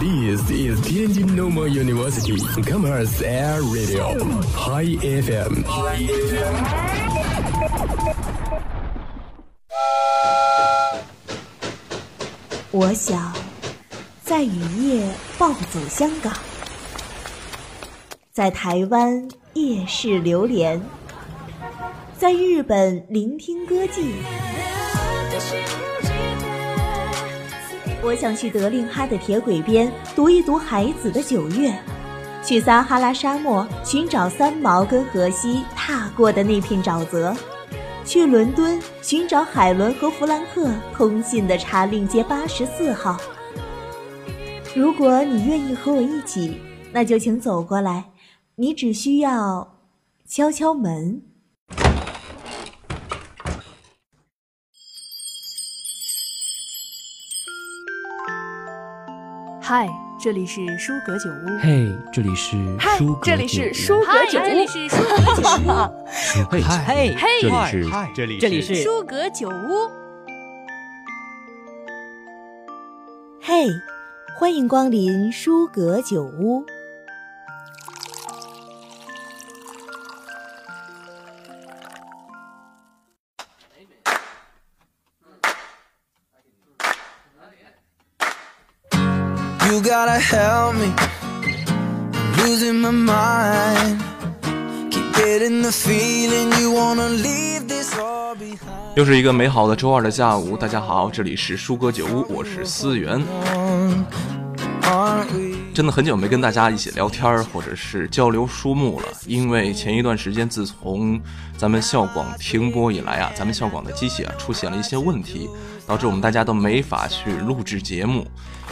This is Tianjin Normal University Commerce Air Radio High FM。我想在雨夜暴走香港，在台湾夜市流连，在日本聆听歌妓。我想去德令哈的铁轨边读一读海子的《九月》，去撒哈拉沙漠寻找三毛跟荷西踏过的那片沼泽，去伦敦寻找海伦和弗兰克通信的查令街八十四号。如果你愿意和我一起，那就请走过来，你只需要敲敲门。嗨，这里是舒格酒屋。嘿，这里是舒格这里是舒格酒屋。这里是舒格酒屋。嘿，嘿，嘿，这里是这里这里是舒格酒屋。嘿，欢迎光临舒格酒屋。You gotta help me. I'm losing my mind. Keep getting the feeling you wanna leave this all behind. 又是一个美好的周二的下午，大家好，这里是舒哥酒屋，我是思源。Aren't we? 真的很久没跟大家一起聊天儿或者是交流书目了，因为前一段时间自从咱们校广停播以来啊，咱们校广的机器啊出现了一些问题，导致我们大家都没法去录制节目。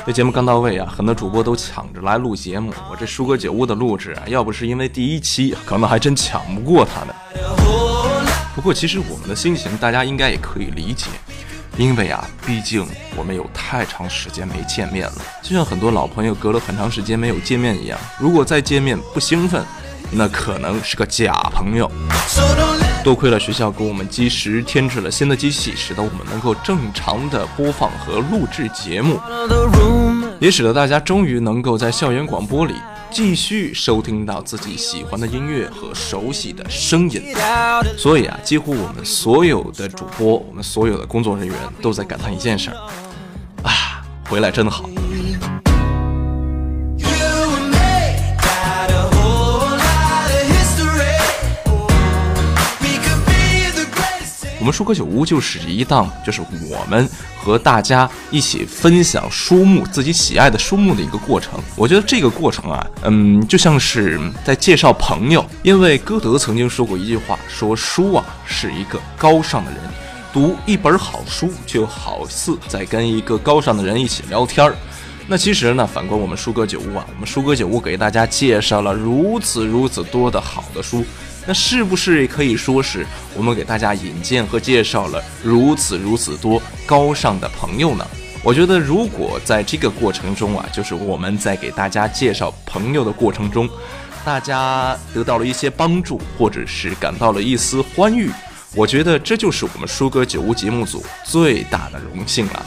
这节目刚到位啊，很多主播都抢着来录节目。我这舒哥酒屋的录制啊，要不是因为第一期，可能还真抢不过他们。不过其实我们的心情，大家应该也可以理解。因为啊，毕竟我们有太长时间没见面了，就像很多老朋友隔了很长时间没有见面一样。如果再见面不兴奋，那可能是个假朋友。多亏了学校给我们及时添置了新的机器，使得我们能够正常的播放和录制节目，也使得大家终于能够在校园广播里继续收听到自己喜欢的音乐和熟悉的声音。所以啊，几乎我们所有的主播，我们所有的工作人员都在感叹一件事儿：啊，回来真好。我们舒克酒屋就是一档，就是我们和大家一起分享书目，自己喜爱的书目的一个过程。我觉得这个过程啊，嗯，就像是在介绍朋友。因为歌德曾经说过一句话，说书啊是一个高尚的人，读一本好书就好似在跟一个高尚的人一起聊天儿。那其实呢，反观我们舒哥酒屋啊，我们舒哥酒屋给大家介绍了如此如此多的好的书，那是不是也可以说是我们给大家引荐和介绍了如此如此多高尚的朋友呢？我觉得，如果在这个过程中啊，就是我们在给大家介绍朋友的过程中，大家得到了一些帮助，或者是感到了一丝欢愉，我觉得这就是我们舒哥酒屋节目组最大的荣幸了。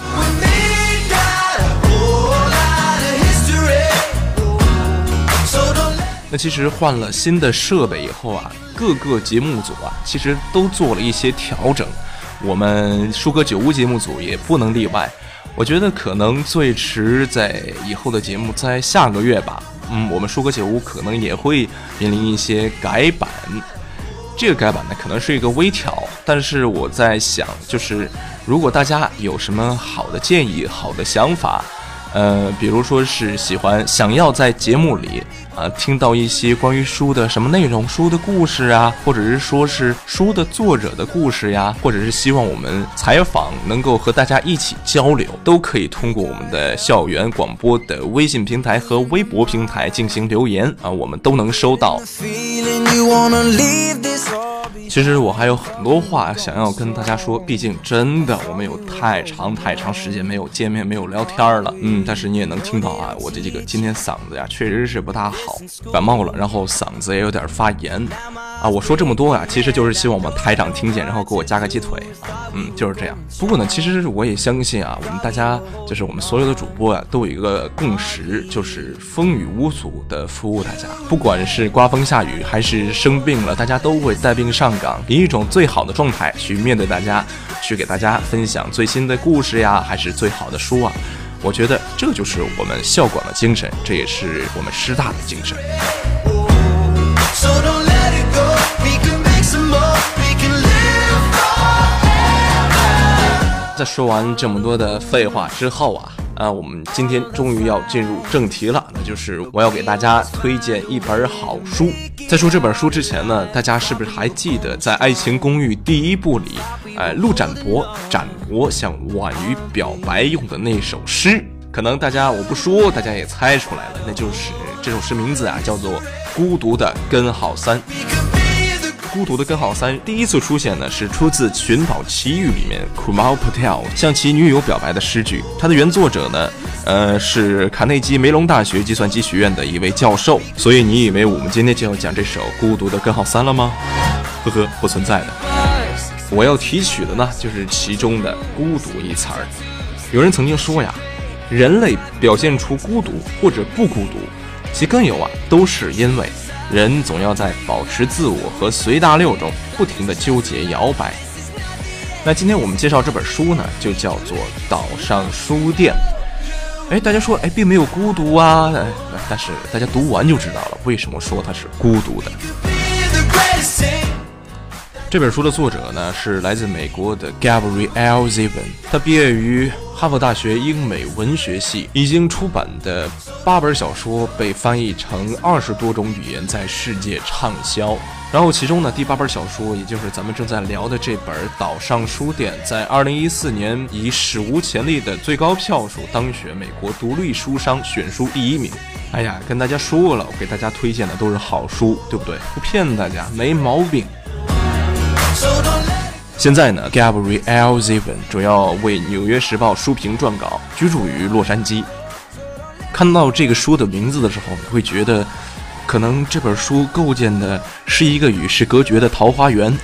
那其实换了新的设备以后啊，各个节目组啊，其实都做了一些调整。我们舒哥酒屋节目组也不能例外。我觉得可能最迟在以后的节目，在下个月吧，嗯，我们舒哥酒屋可能也会面临一些改版。这个改版呢，可能是一个微调，但是我在想，就是如果大家有什么好的建议、好的想法，呃，比如说是喜欢想要在节目里啊、听到一些关于书的什么内容、书的故事啊，或者是说是书的作者的故事呀，或者是希望我们采访能够和大家一起交流，都可以通过我们的校园广播的微信平台和微博平台进行留言啊，我们都能收到。其实我还有很多话想要跟大家说，毕竟真的我们有太长太长时间没有见面、没有聊天了。嗯，但是你也能听到啊，我的这个今天嗓子呀确实是不大好，感冒了，然后嗓子也有点发炎。啊，我说这么多啊，其实就是希望我们台长听见，然后给我加个鸡腿。嗯，就是这样。不过呢，其实我也相信啊，我们大家就是我们所有的主播啊，都有一个共识，就是风雨无阻的服务大家。不管是刮风下雨，还是生病了，大家都会带病上岗，以一种最好的状态去面对大家，去给大家分享最新的故事呀，还是最好的书啊。我觉得这就是我们校广的精神，这也是我们师大的精神。在说完这么多的废话之后啊，啊，我们今天终于要进入正题了，那就是我要给大家推荐一本好书。在说这本书之前呢，大家是不是还记得在《爱情公寓》第一部里，呃，陆展博展博向婉瑜表白用的那首诗？可能大家我不说，大家也猜出来了，那就是这首诗名字啊，叫做《孤独的根号三》。孤独的根号三第一次出现呢，是出自《寻宝奇遇》里面 Kumail Patel 向其女友表白的诗句。它的原作者呢，呃，是卡内基梅隆大学计算机学院的一位教授。所以你以为我们今天就要讲这首《孤独的根号三》了吗？呵呵，不存在的。我要提取的呢，就是其中的“孤独”一词儿。有人曾经说呀，人类表现出孤独或者不孤独，其根由啊，都是因为。人总要在保持自我和随大流中不停地纠结摇摆。那今天我们介绍这本书呢，就叫做《岛上书店》。哎，大家说，哎，并没有孤独啊，但是大家读完就知道了，为什么说它是孤独的。这本书的作者呢，是来自美国的 Gabrielle Zevin，他毕业于。哈佛大学英美文学系已经出版的八本小说被翻译成二十多种语言，在世界畅销。然后其中呢，第八本小说，也就是咱们正在聊的这本《岛上书店》，在二零一四年以史无前例的最高票数当选美国独立书商选书第一名。哎呀，跟大家说了，我给大家推荐的都是好书，对不对？不骗大家，没毛病。现在呢，Gabrielle Zevin 主要为《纽约时报》书评撰稿，居住于洛杉矶。看到这个书的名字的时候，你会觉得，可能这本书构建的是一个与世隔绝的桃花源，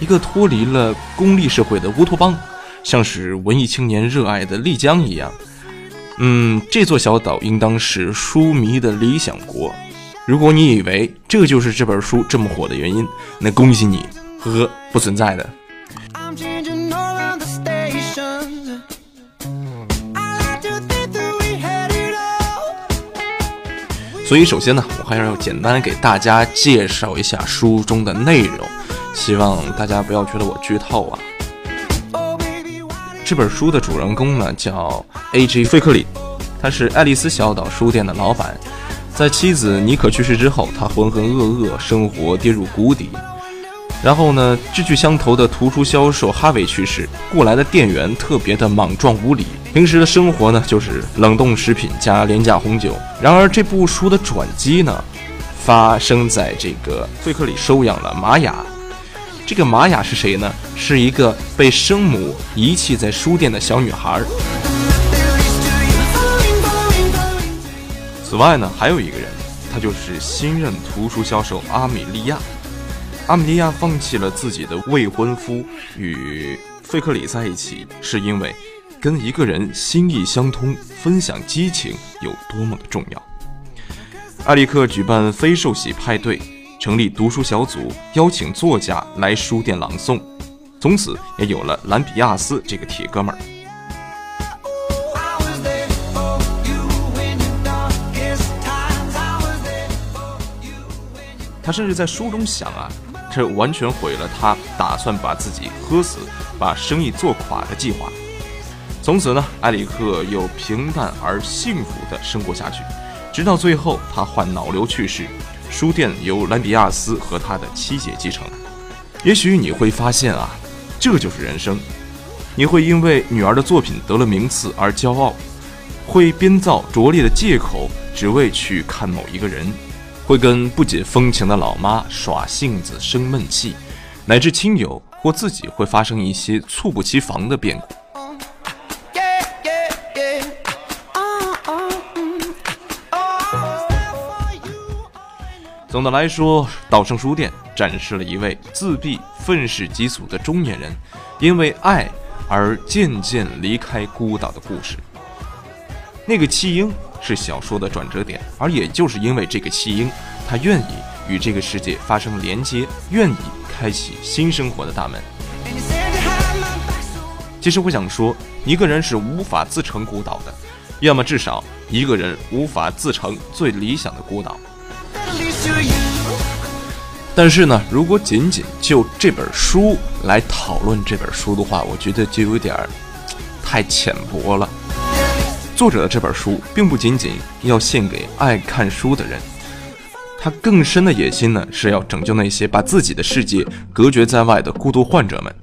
一个脱离了功利社会的乌托邦，像是文艺青年热爱的丽江一样。嗯，这座小岛应当是书迷的理想国。如果你以为这就是这本书这么火的原因，那恭喜你，呵呵，不存在的。所以，首先呢，我还是要简单给大家介绍一下书中的内容，希望大家不要觉得我剧透啊。这本书的主人公呢叫 A.J. 费克里，他是爱丽丝小岛书店的老板。在妻子妮可去世之后，他浑浑噩噩，生活跌入谷底。然后呢，志趣相投的图书销售哈维去世，过来的店员特别的莽撞无礼，平时的生活呢就是冷冻食品加廉价红酒。然而这部书的转机呢，发生在这个费克里收养了玛雅。这个玛雅是谁呢？是一个被生母遗弃在书店的小女孩。此外呢，还有一个人，他就是新任图书销售阿米莉亚。阿米莉亚放弃了自己的未婚夫，与费克里在一起，是因为跟一个人心意相通、分享激情有多么的重要。艾利克举办非受洗派对，成立读书小组，邀请作家来书店朗诵，从此也有了兰比亚斯这个铁哥们儿。他甚至在书中想啊。这完全毁了他打算把自己喝死、把生意做垮的计划。从此呢，埃里克又平淡而幸福地生活下去，直到最后他患脑瘤去世，书店由兰比亚斯和他的妻姐继承。也许你会发现啊，这就是人生。你会因为女儿的作品得了名次而骄傲，会编造拙劣的借口，只为去看某一个人。会跟不解风情的老妈耍性子、生闷气，乃至亲友或自己会发生一些猝不及防的变故。总的来说，道生书店展示了一位自闭、愤世嫉俗的中年人，因为爱而渐渐离开孤岛的故事。那个弃婴是小说的转折点，而也就是因为这个弃婴，他愿意与这个世界发生连接，愿意开启新生活的大门。其实我想说，一个人是无法自成孤岛的，要么至少一个人无法自成最理想的孤岛。但是呢，如果仅仅就这本书来讨论这本书的话，我觉得就有点太浅薄了。作者的这本书并不仅仅要献给爱看书的人，他更深的野心呢是要拯救那些把自己的世界隔绝在外的孤独患者们。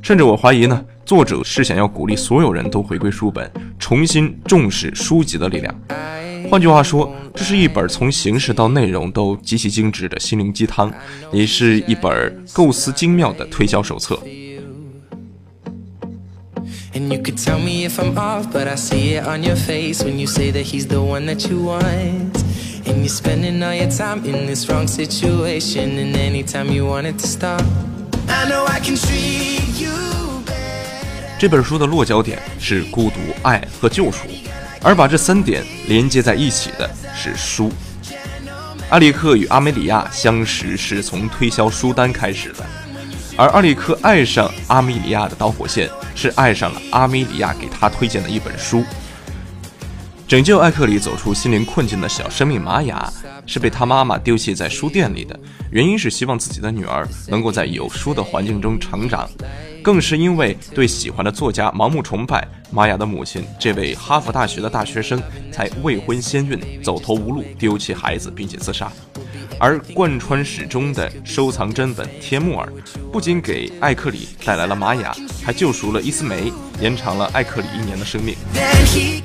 甚至我怀疑呢，作者是想要鼓励所有人都回归书本，重新重视书籍的力量。换句话说，这是一本从形式到内容都极其精致的心灵鸡汤，也是一本构思精妙的推销手册。And you could tell me if I'm off, but I see it on your face when you say that he's the one that you want. And you're spending all your time in this wrong situation, and anytime you want it to stop, I know I can treat you. 这本书的落脚点是孤独、爱和救赎，而把这三点连接在一起的是书。阿利克与阿梅里亚相识是从推销书单开始的，而阿里克爱上阿米里亚的导火线是爱上了阿米里亚给他推荐的一本书。拯救艾克里走出心灵困境的小生命玛雅是被他妈妈丢弃在书店里的，原因是希望自己的女儿能够在有书的环境中成长。更是因为对喜欢的作家盲目崇拜，玛雅的母亲这位哈佛大学的大学生才未婚先孕，走投无路，丢弃孩子并且自杀。而贯穿始终的收藏真本天木尔，不仅给艾克里带来了玛雅，还救赎了伊斯梅，延长了艾克里一年的生命。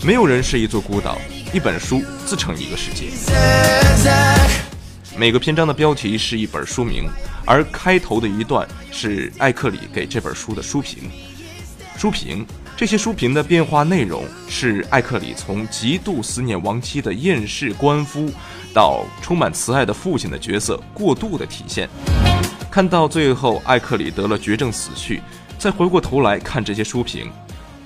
没有人是一座孤岛，一本书自成一个世界。每个篇章的标题是一本书名，而开头的一段是艾克里给这本书的书评。书评这些书评的变化内容是艾克里从极度思念亡妻的厌世官夫，到充满慈爱的父亲的角色过度的体现。看到最后，艾克里得了绝症死去，再回过头来看这些书评，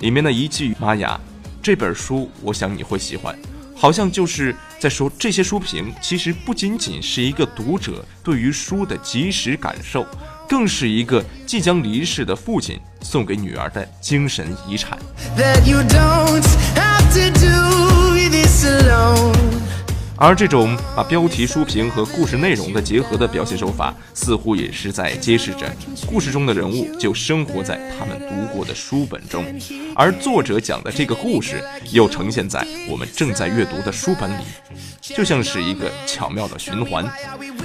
里面的一句“玛雅，这本书我想你会喜欢”。好像就是在说，这些书评其实不仅仅是一个读者对于书的即时感受，更是一个即将离世的父亲送给女儿的精神遗产。而这种把标题书评和故事内容的结合的表现手法，似乎也是在揭示着故事中的人物就生活在他们读过的书本中，而作者讲的这个故事又呈现在我们正在阅读的书本里，就像是一个巧妙的循环。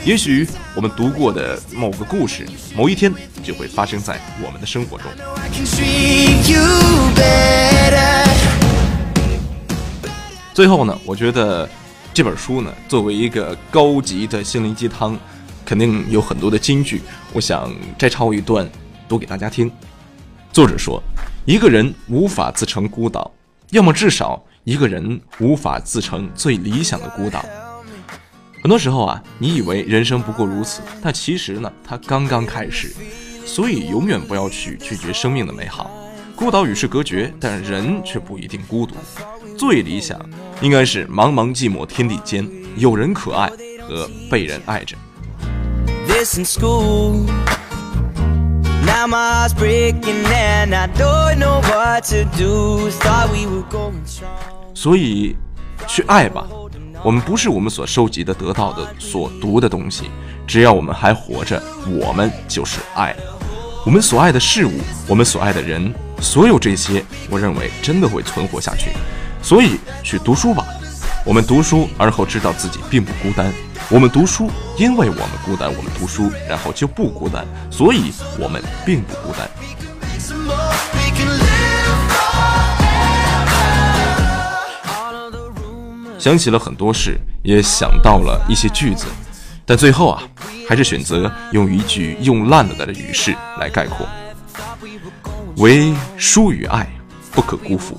也许我们读过的某个故事，某一天就会发生在我们的生活中。最后呢，我觉得。这本书呢，作为一个高级的心灵鸡汤，肯定有很多的金句。我想摘抄一段，读给大家听。作者说：“一个人无法自成孤岛，要么至少一个人无法自成最理想的孤岛。很多时候啊，你以为人生不过如此，但其实呢，它刚刚开始。所以，永远不要去拒绝生命的美好。孤岛与世隔绝，但人却不一定孤独。最理想。”应该是茫茫寂寞天地间，有人可爱和被人爱着。所以，去爱吧。我们不是我们所收集的、得到的、所读的东西。只要我们还活着，我们就是爱。我们所爱的事物，我们所爱的人，所有这些，我认为真的会存活下去。所以去读书吧，我们读书，而后知道自己并不孤单。我们读书，因为我们孤单，我们读书，然后就不孤单。所以，我们并不孤单。想起了很多事，也想到了一些句子，但最后啊，还是选择用一句用烂了的语式来概括？唯书与爱不可辜负。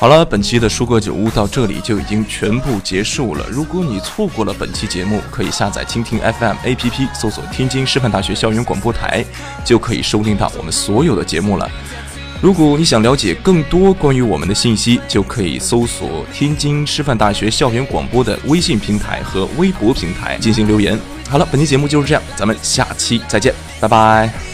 好了，本期的舒哥酒屋到这里就已经全部结束了。如果你错过了本期节目，可以下载蜻蜓 FM APP，搜索天津师范大学校园广播台，就可以收听到我们所有的节目了。如果你想了解更多关于我们的信息，就可以搜索天津师范大学校园广播的微信平台和微博平台进行留言。好了，本期节目就是这样，咱们下期再见，拜拜。